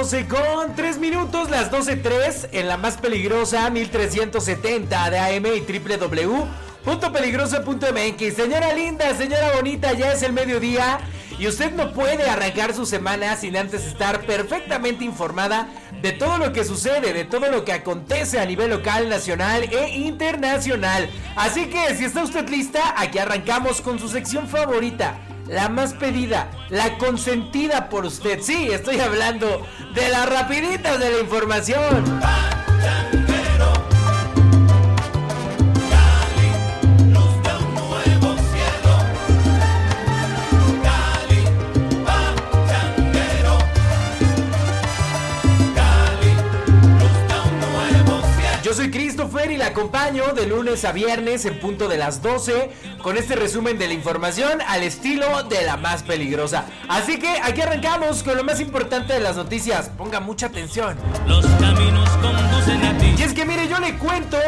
12 con 3 minutos, las 12.3 en la más peligrosa 1370 de AM y www.peligrosa.mx. Señora linda, señora bonita, ya es el mediodía y usted no puede arrancar su semana sin antes estar perfectamente informada de todo lo que sucede, de todo lo que acontece a nivel local, nacional e internacional. Así que si está usted lista, aquí arrancamos con su sección favorita la más pedida, la consentida por usted. Sí, estoy hablando de las rapiditas de la información. Christopher y la acompaño de lunes a viernes en punto de las 12 con este resumen de la información al estilo de la más peligrosa. Así que aquí arrancamos con lo más importante de las noticias. Ponga mucha atención. Los caminos conducen a ti. Y es que mire, yo le cuento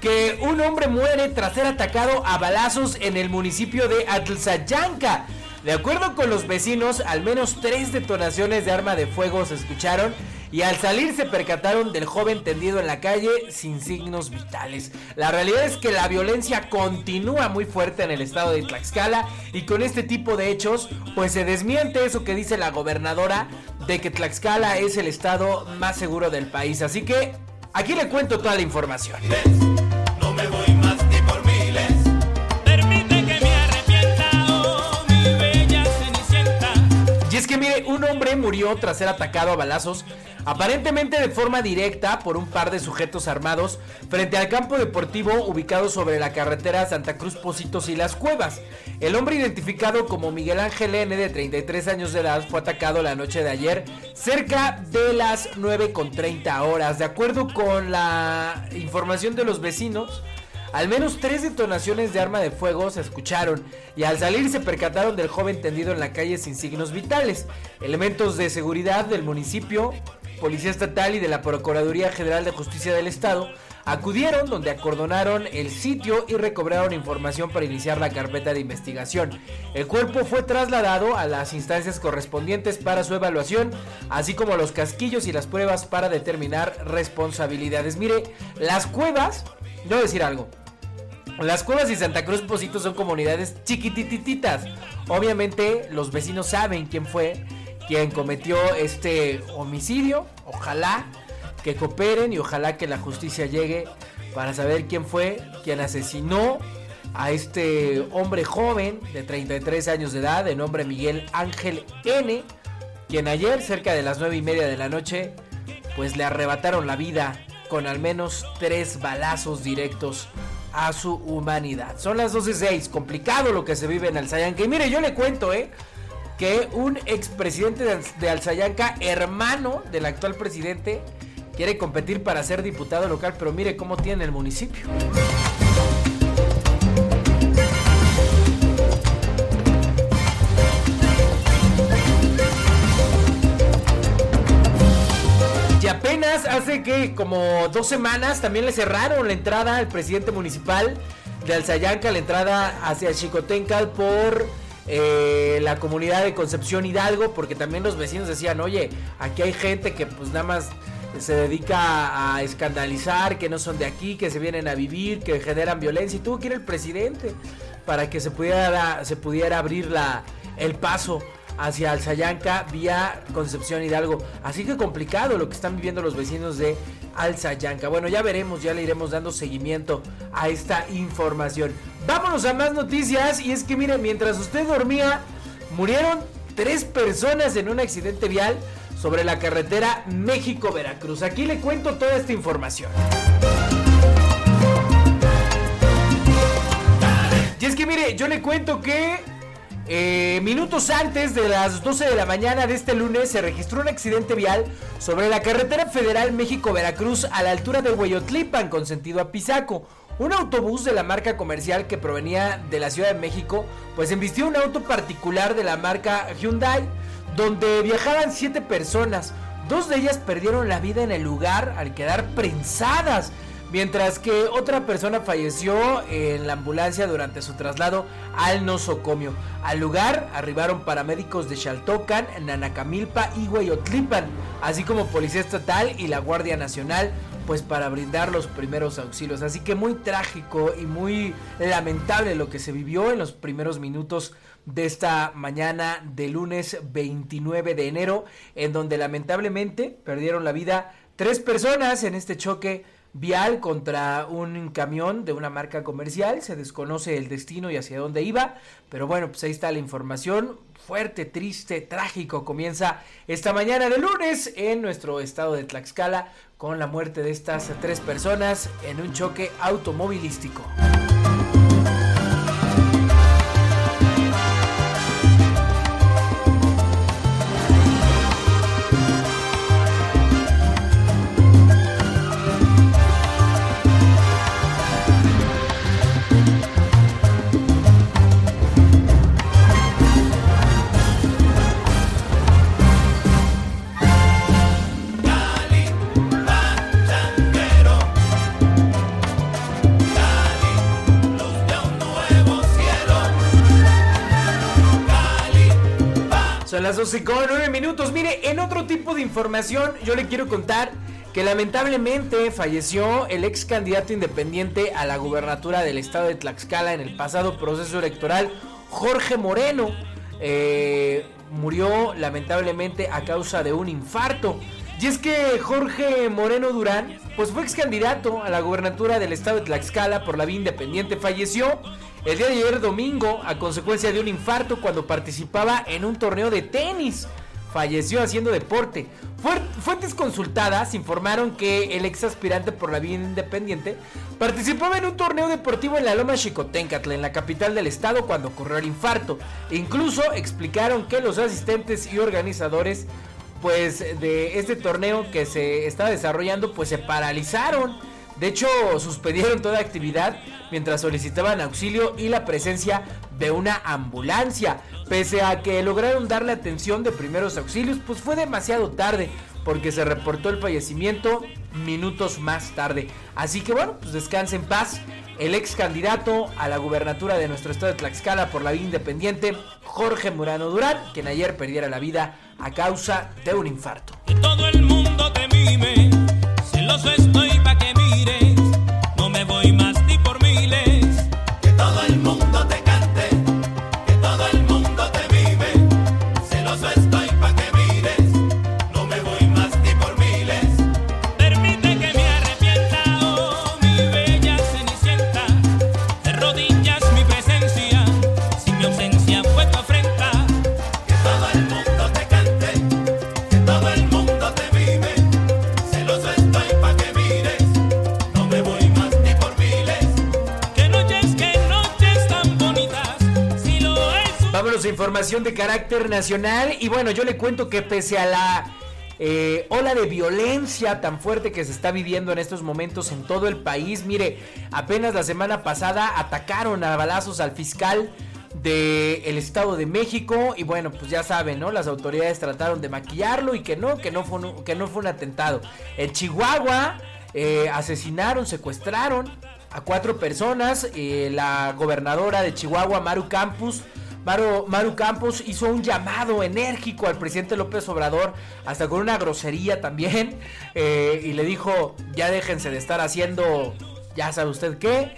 que un hombre muere tras ser atacado a balazos en el municipio de Atlzayanca. De acuerdo con los vecinos, al menos tres detonaciones de arma de fuego se escucharon y al salir se percataron del joven tendido en la calle sin signos vitales. La realidad es que la violencia continúa muy fuerte en el estado de Tlaxcala y con este tipo de hechos pues se desmiente eso que dice la gobernadora de que Tlaxcala es el estado más seguro del país. Así que aquí le cuento toda la información. No me voy más ni por miles. Oh, es que mire, un hombre murió tras ser atacado a balazos aparentemente de forma directa por un par de sujetos armados frente al campo deportivo ubicado sobre la carretera Santa Cruz Positos y Las Cuevas. El hombre identificado como Miguel Ángel N de 33 años de edad fue atacado la noche de ayer cerca de las 9 con 30 horas. De acuerdo con la información de los vecinos, al menos tres detonaciones de arma de fuego se escucharon y al salir se percataron del joven tendido en la calle sin signos vitales. Elementos de seguridad del municipio Policía Estatal y de la Procuraduría General de Justicia del Estado acudieron donde acordonaron el sitio y recobraron información para iniciar la carpeta de investigación. El cuerpo fue trasladado a las instancias correspondientes para su evaluación, así como los casquillos y las pruebas para determinar responsabilidades. Mire, las cuevas, a decir algo. Las cuevas y Santa Cruz Posito son comunidades chiquitititas. Obviamente los vecinos saben quién fue quien cometió este homicidio. Ojalá que cooperen y ojalá que la justicia llegue para saber quién fue quien asesinó a este hombre joven de 33 años de edad, de nombre Miguel Ángel N, quien ayer cerca de las 9 y media de la noche, pues le arrebataron la vida con al menos tres balazos directos a su humanidad. Son las 12.06, complicado lo que se vive en Alzayanca. Y mire, yo le cuento, ¿eh? Que un expresidente de Alzayanca, hermano del actual presidente, quiere competir para ser diputado local, pero mire cómo tiene el municipio. Y apenas hace que como dos semanas también le cerraron la entrada al presidente municipal de Alzayanca, la entrada hacia Chicotencal por eh, la comunidad de Concepción Hidalgo, porque también los vecinos decían, oye, aquí hay gente que pues nada más se dedica a escandalizar, que no son de aquí, que se vienen a vivir, que generan violencia, y tuvo que ir el presidente para que se pudiera, se pudiera abrir la, el paso hacia Alzayanca vía Concepción Hidalgo. Así que complicado lo que están viviendo los vecinos de Alzayanca. Bueno, ya veremos, ya le iremos dando seguimiento a esta información. Vámonos a más noticias y es que miren, mientras usted dormía, murieron tres personas en un accidente vial sobre la carretera México-Veracruz. Aquí le cuento toda esta información. Y es que mire, yo le cuento que eh, minutos antes de las 12 de la mañana de este lunes se registró un accidente vial sobre la carretera federal México-Veracruz a la altura de Hueyotlipan con sentido a Pisaco. Un autobús de la marca comercial que provenía de la Ciudad de México, pues embistió un auto particular de la marca Hyundai, donde viajaban siete personas. Dos de ellas perdieron la vida en el lugar al quedar prensadas mientras que otra persona falleció en la ambulancia durante su traslado al nosocomio. Al lugar arribaron paramédicos de Xaltocan, Nanacamilpa y Hueyotlipan, así como Policía Estatal y la Guardia Nacional, pues para brindar los primeros auxilios. Así que muy trágico y muy lamentable lo que se vivió en los primeros minutos de esta mañana de lunes 29 de enero, en donde lamentablemente perdieron la vida tres personas en este choque vial contra un camión de una marca comercial. Se desconoce el destino y hacia dónde iba. Pero bueno, pues ahí está la información. Fuerte, triste, trágico. Comienza esta mañana de lunes en nuestro estado de Tlaxcala con la muerte de estas tres personas en un choque automovilístico. Las 12 con 9 minutos. Mire, en otro tipo de información, yo le quiero contar que lamentablemente falleció el ex candidato independiente a la gubernatura del estado de Tlaxcala en el pasado proceso electoral, Jorge Moreno. Eh, murió lamentablemente a causa de un infarto. Y es que Jorge Moreno Durán, pues fue ex candidato a la gubernatura del estado de Tlaxcala por la vía independiente, falleció el día de ayer domingo a consecuencia de un infarto cuando participaba en un torneo de tenis. Falleció haciendo deporte. Fuentes consultadas informaron que el ex aspirante por la vía independiente participaba en un torneo deportivo en la Loma Chicotencatl, en la capital del estado, cuando ocurrió el infarto. E incluso explicaron que los asistentes y organizadores pues de este torneo que se estaba desarrollando pues se paralizaron de hecho, suspendieron toda actividad mientras solicitaban auxilio y la presencia de una ambulancia. Pese a que lograron darle atención de primeros auxilios, pues fue demasiado tarde porque se reportó el fallecimiento minutos más tarde. Así que bueno, pues descanse en paz. El ex candidato a la gubernatura de nuestro estado de Tlaxcala por la vía independiente, Jorge Murano Durán, quien ayer perdiera la vida a causa de un infarto. todo el mundo te mime, estoy información de carácter nacional. Y bueno, yo le cuento que pese a la eh, ola de violencia tan fuerte que se está viviendo en estos momentos en todo el país, mire, apenas la semana pasada atacaron a balazos al fiscal del Estado de México y bueno, pues ya saben, ¿no? Las autoridades trataron de maquillarlo y que no, que no fue un, que no fue un atentado. En Chihuahua eh, asesinaron, secuestraron a cuatro personas. eh, la gobernadora de Chihuahua, Maru Campos, Maru, Campos hizo un llamado enérgico al presidente López Obrador, hasta con una grosería también, eh, y le dijo, ya déjense de estar haciendo, ya sabe usted qué,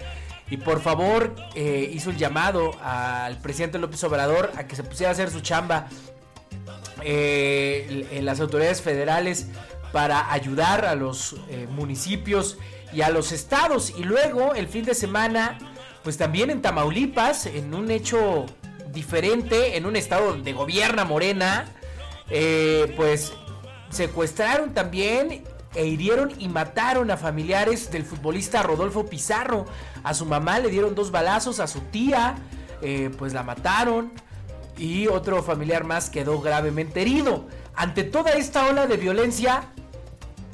y por favor eh, hizo el llamado al presidente López Obrador a que se pusiera a hacer su chamba eh, en las autoridades federales para ayudar a los municipios y a los estados. Y luego el fin de semana, pues también en Tamaulipas, en un hecho diferente, en un estado donde gobierna Morena, eh, pues secuestraron también e hirieron y mataron a familiares del futbolista Rodolfo Pizarro. A su mamá le dieron dos balazos, a su tía eh, pues la mataron y otro familiar más quedó gravemente herido. Ante toda esta ola de violencia,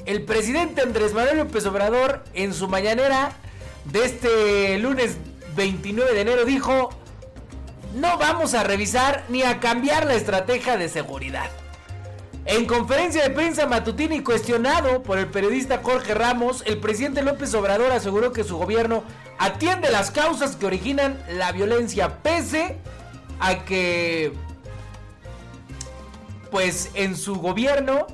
el presidente Andrés Manuel López Obrador en su mañanera de este lunes 29 de enero dijo, no vamos a revisar ni a cambiar la estrategia de seguridad. En conferencia de prensa matutina y cuestionado por el periodista Jorge Ramos, el presidente López Obrador aseguró que su gobierno atiende las causas que originan la violencia, pese a que, pues en su gobierno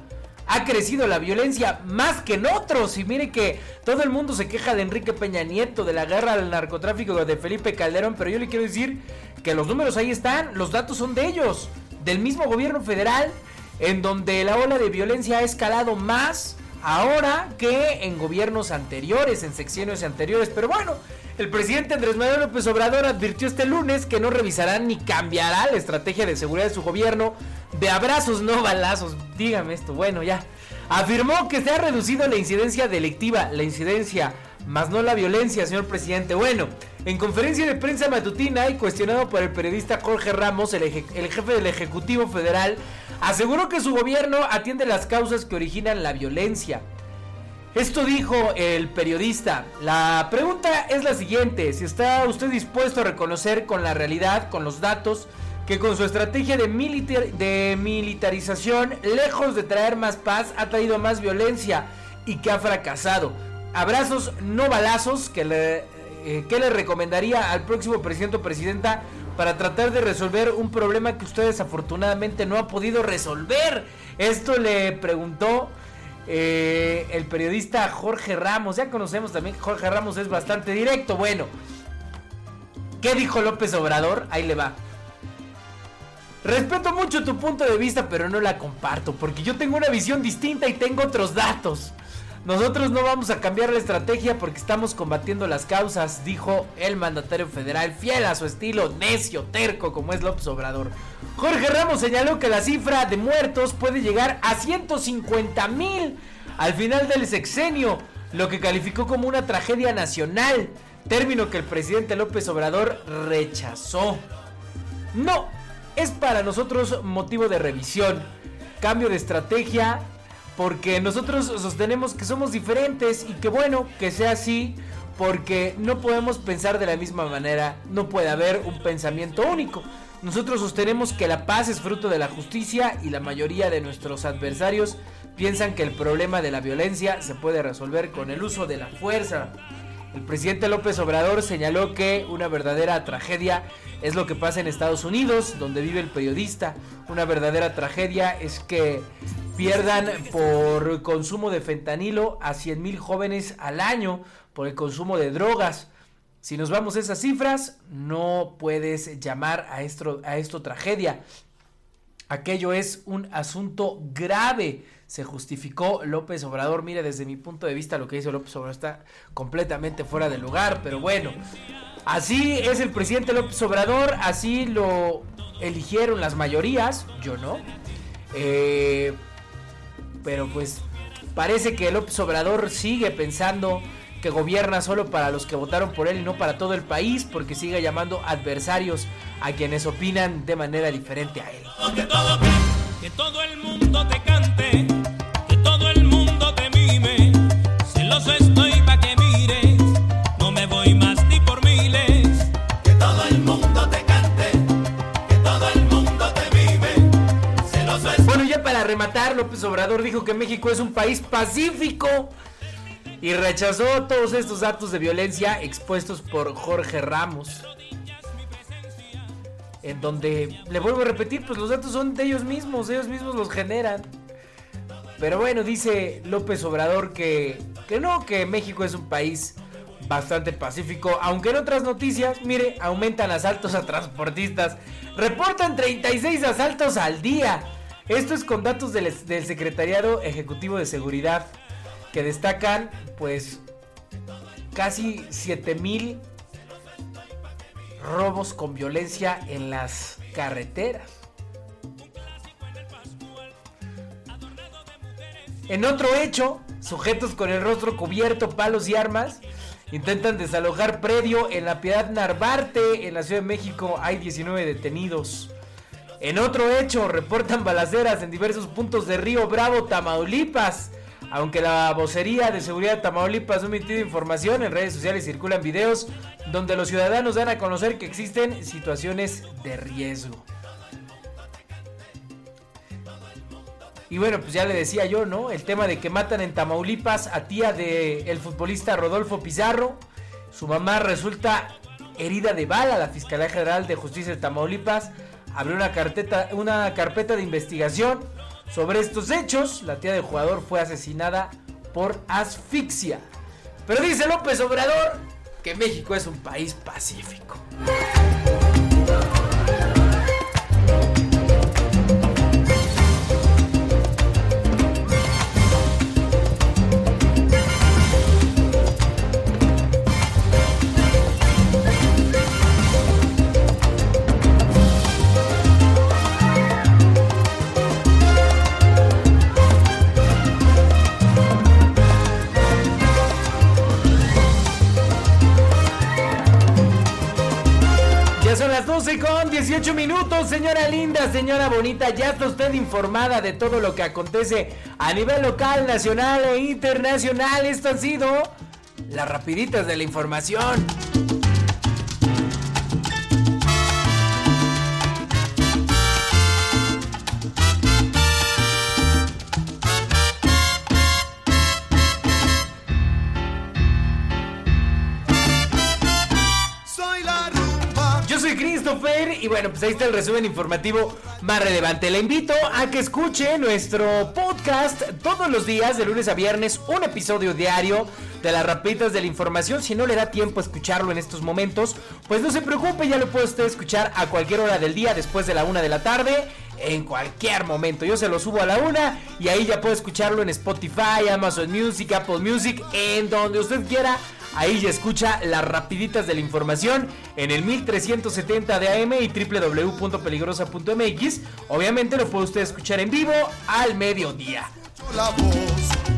ha crecido la violencia más que en otros. Y mire que todo el mundo se queja de Enrique Peña Nieto, de la guerra al narcotráfico de Felipe Calderón, pero yo le quiero decir que los números ahí están, los datos son de ellos, del mismo gobierno federal, en donde la ola de violencia ha escalado más ahora que en gobiernos anteriores, en secciones anteriores. Pero bueno, el presidente Andrés Manuel López Obrador advirtió este lunes que no revisará ni cambiará la estrategia de seguridad de su gobierno de abrazos, no balazos. Dígame esto, bueno, ya. Afirmó que se ha reducido la incidencia delictiva, la incidencia, más no la violencia, señor presidente. Bueno, en conferencia de prensa matutina y cuestionado por el periodista Jorge Ramos, el, jefe del Ejecutivo Federal, aseguró que su gobierno atiende las causas que originan la violencia. Esto dijo el periodista. La pregunta es la siguiente, si está usted dispuesto a reconocer con la realidad, con los datos, que con su estrategia de, militar- de militarización, lejos de traer más paz, ha traído más violencia y que ha fracasado. Abrazos, no balazos, que le, eh, ¿qué le recomendaría al próximo presidente o presidenta para tratar de resolver un problema que usted desafortunadamente no ha podido resolver? Esto le preguntó eh, el periodista Jorge Ramos. Ya conocemos también que Jorge Ramos es bastante directo. Bueno, ¿qué dijo López Obrador? Ahí le va. Respeto mucho tu punto de vista, pero no la comparto, porque yo tengo una visión distinta y tengo otros datos. Nosotros no vamos a cambiar la estrategia porque estamos combatiendo las causas, dijo el mandatario federal, fiel a su estilo necio, terco como es López Obrador. Jorge Ramos señaló que la cifra de muertos puede llegar a 150 mil al final del sexenio, lo que calificó como una tragedia nacional, término que el presidente López Obrador rechazó. No, es para nosotros motivo de revisión, cambio de estrategia, porque nosotros sostenemos que somos diferentes y que bueno, que sea así, porque no podemos pensar de la misma manera, no puede haber un pensamiento único. Nosotros sostenemos que la paz es fruto de la justicia y la mayoría de nuestros adversarios piensan que el problema de la violencia se puede resolver con el uso de la fuerza. El presidente López Obrador señaló que una verdadera tragedia es lo que pasa en Estados Unidos, donde vive el periodista. Una verdadera tragedia es que pierdan por consumo de fentanilo a 100 mil jóvenes al año por el consumo de drogas. Si nos vamos a esas cifras, no puedes llamar a esto, a tragedia. Aquello es un asunto grave, se justificó López Obrador. Mire, desde mi punto de vista lo que dice López Obrador está completamente fuera de lugar, pero bueno, así es el presidente López Obrador, así lo eligieron las mayorías, yo no. Eh, pero pues parece que López Obrador sigue pensando que gobierna solo para los que votaron por él y no para todo el país, porque sigue llamando adversarios a quienes opinan de manera diferente a él. Que todo, el mundo te López Obrador dijo que México es un país pacífico y rechazó todos estos actos de violencia expuestos por Jorge Ramos. En donde, le vuelvo a repetir, pues los datos son de ellos mismos, ellos mismos los generan. Pero bueno, dice López Obrador que, que no, que México es un país bastante pacífico, aunque en otras noticias, mire, aumentan asaltos a transportistas, reportan 36 asaltos al día. Esto es con datos del, Secretariado Ejecutivo de Seguridad, que destacan pues casi 7000 robos con violencia en las carreteras. En otro hecho, sujetos con el rostro cubierto, palos y armas intentan desalojar predio en la Piedad Narvarte, en la Ciudad de México. Hay 19 detenidos. En otro hecho, reportan balaceras en diversos puntos de Río Bravo, Tamaulipas. Aunque la vocería de seguridad de Tamaulipas no ha emitido información, en redes sociales circulan videos donde los ciudadanos dan a conocer que existen situaciones de riesgo. Y bueno, pues ya le decía yo, ¿no? El tema de que matan en Tamaulipas a tía del el futbolista Rodolfo Pizarro. Su mamá resulta herida de bala. La Fiscalía General de Justicia de Tamaulipas abrió una, carpeta, una carpeta de investigación sobre estos hechos. La tía del jugador fue asesinada por asfixia. Pero dice López Obrador que México es un país pacífico. 18 minutos, señora linda, señora bonita, ya está usted informada de todo lo que acontece a nivel local, nacional e internacional. Esto han sido las rapiditas de la información. Y bueno, pues ahí está el resumen informativo más relevante. Le invito a que escuche nuestro podcast todos los días, de lunes a viernes, un episodio diario de las rapiditas de la información. Si no le da tiempo a escucharlo en estos momentos, pues no se preocupe, ya lo puede usted escuchar a cualquier hora del día, después de la una de la tarde. En cualquier momento, yo se lo subo a la una y ahí ya puede escucharlo en Spotify, Amazon Music, Apple Music, en donde usted quiera. Ahí ya escucha las rapiditas de la información en el 1370 de AM y www.peligrosa.mx. Obviamente lo puede usted escuchar en vivo al mediodía. La voz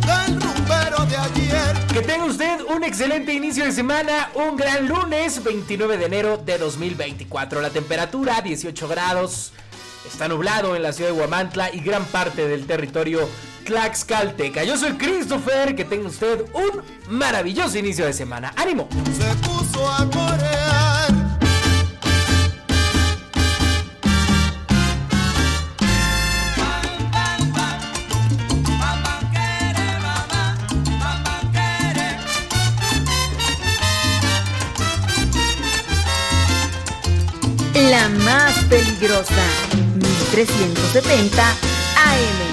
del rumbero de ayer. Que tenga usted un excelente inicio de semana, un gran lunes 29 de enero de 2024. La temperatura 18 grados. Está nublado en la ciudad de Huamantla y gran parte del territorio Tlaxcalteca. Yo soy Christopher, que tenga usted un maravilloso inicio de semana. ¡Ánimo! Se puso a corear. La más peligrosa, 1370 AM.